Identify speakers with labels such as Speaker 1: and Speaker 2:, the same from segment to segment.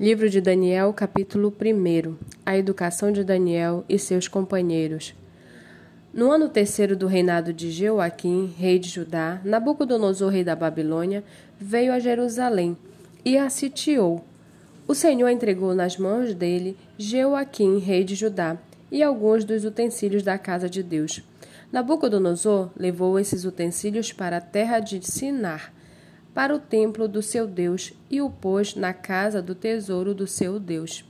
Speaker 1: Livro de Daniel, capítulo 1 A educação de Daniel e seus companheiros. No ano terceiro do reinado de Jeoaquim, rei de Judá, Nabucodonosor, rei da Babilônia, veio a Jerusalém e a sitiou. O Senhor entregou nas mãos dele Jeoaquim, rei de Judá, e alguns dos utensílios da casa de Deus. Nabucodonosor levou esses utensílios para a terra de Sinar para o templo do seu Deus e o pôs na casa do tesouro do seu Deus.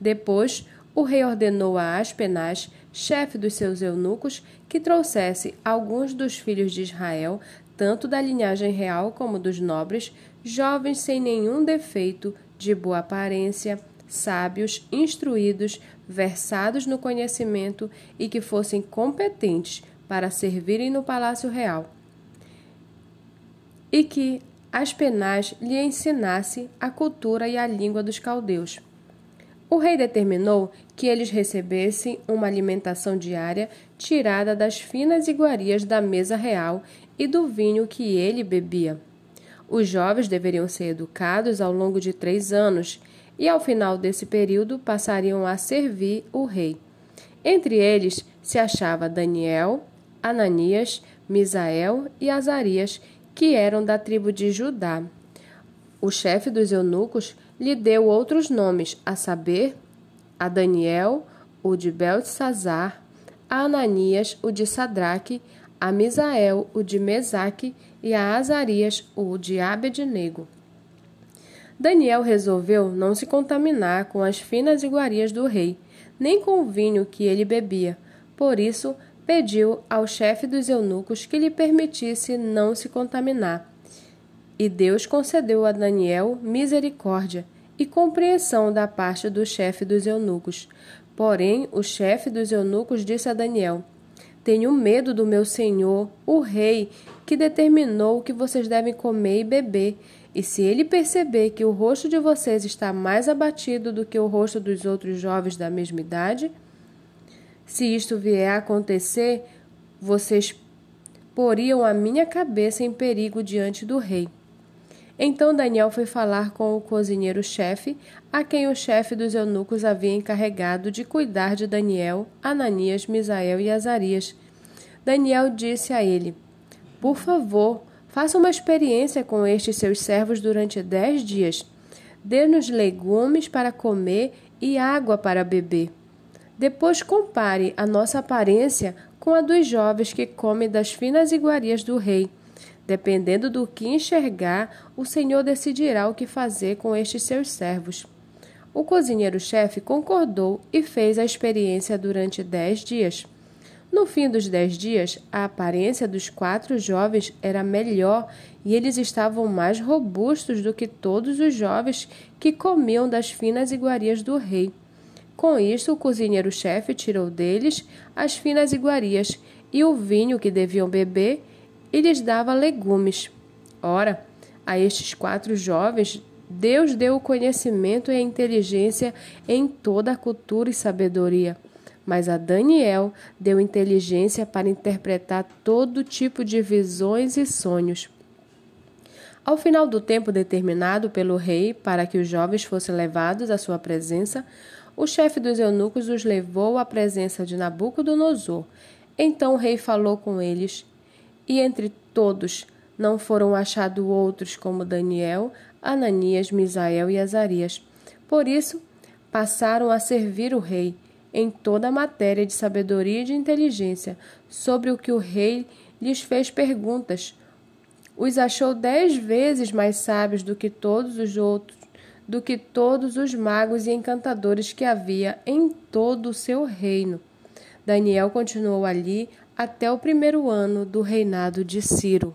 Speaker 1: Depois, o rei ordenou a Aspenaz, chefe dos seus eunucos, que trouxesse alguns dos filhos de Israel, tanto da linhagem real como dos nobres, jovens sem nenhum defeito, de boa aparência, sábios, instruídos, versados no conhecimento e que fossem competentes para servirem no palácio real. E que Aspenaz lhe ensinasse a cultura e a língua dos caldeus. O rei determinou que eles recebessem uma alimentação diária tirada das finas iguarias da mesa real e do vinho que ele bebia. Os jovens deveriam ser educados ao longo de três anos e, ao final desse período, passariam a servir o rei. Entre eles se achava Daniel, Ananias, Misael e Azarias, que eram da tribo de Judá. O chefe dos eunucos lhe deu outros nomes, a saber, a Daniel, o de Beltesazar, a Ananias, o de Sadraque, a Misael, o de Mesaque, e a Azarias, o de Abednego. Daniel resolveu não se contaminar com as finas iguarias do rei, nem com o vinho que ele bebia. Por isso, pediu ao chefe dos eunucos que lhe permitisse não se contaminar. E Deus concedeu a Daniel misericórdia e compreensão da parte do chefe dos eunucos. Porém, o chefe dos eunucos disse a Daniel: Tenho medo do meu senhor, o rei, que determinou o que vocês devem comer e beber. E se ele perceber que o rosto de vocês está mais abatido do que o rosto dos outros jovens da mesma idade, se isto vier a acontecer, vocês poriam a minha cabeça em perigo diante do rei. Então Daniel foi falar com o cozinheiro-chefe, a quem o chefe dos eunucos havia encarregado de cuidar de Daniel, Ananias, Misael e Azarias. Daniel disse a ele: Por favor, faça uma experiência com estes seus servos durante dez dias. Dê-nos legumes para comer e água para beber. Depois compare a nossa aparência com a dos jovens que comem das finas iguarias do rei. Dependendo do que enxergar, o Senhor decidirá o que fazer com estes seus servos. O cozinheiro-chefe concordou e fez a experiência durante dez dias. No fim dos dez dias, a aparência dos quatro jovens era melhor e eles estavam mais robustos do que todos os jovens que comiam das finas iguarias do rei. Com isto, o cozinheiro-chefe tirou deles as finas iguarias e o vinho que deviam beber e lhes dava legumes. Ora, a estes quatro jovens, Deus deu o conhecimento e a inteligência em toda a cultura e sabedoria. Mas a Daniel deu inteligência para interpretar todo tipo de visões e sonhos. Ao final do tempo determinado pelo rei para que os jovens fossem levados à sua presença, o chefe dos eunucos os levou à presença de Nabucodonosor. Então o rei falou com eles, e entre todos não foram achados outros como Daniel, Ananias, Misael e Azarias. Por isso, passaram a servir o rei em toda a matéria de sabedoria e de inteligência, sobre o que o rei lhes fez perguntas. Os achou dez vezes mais sábios do que todos os outros do que todos os magos e encantadores que havia em todo o seu reino. Daniel continuou ali até o primeiro ano do reinado de Ciro.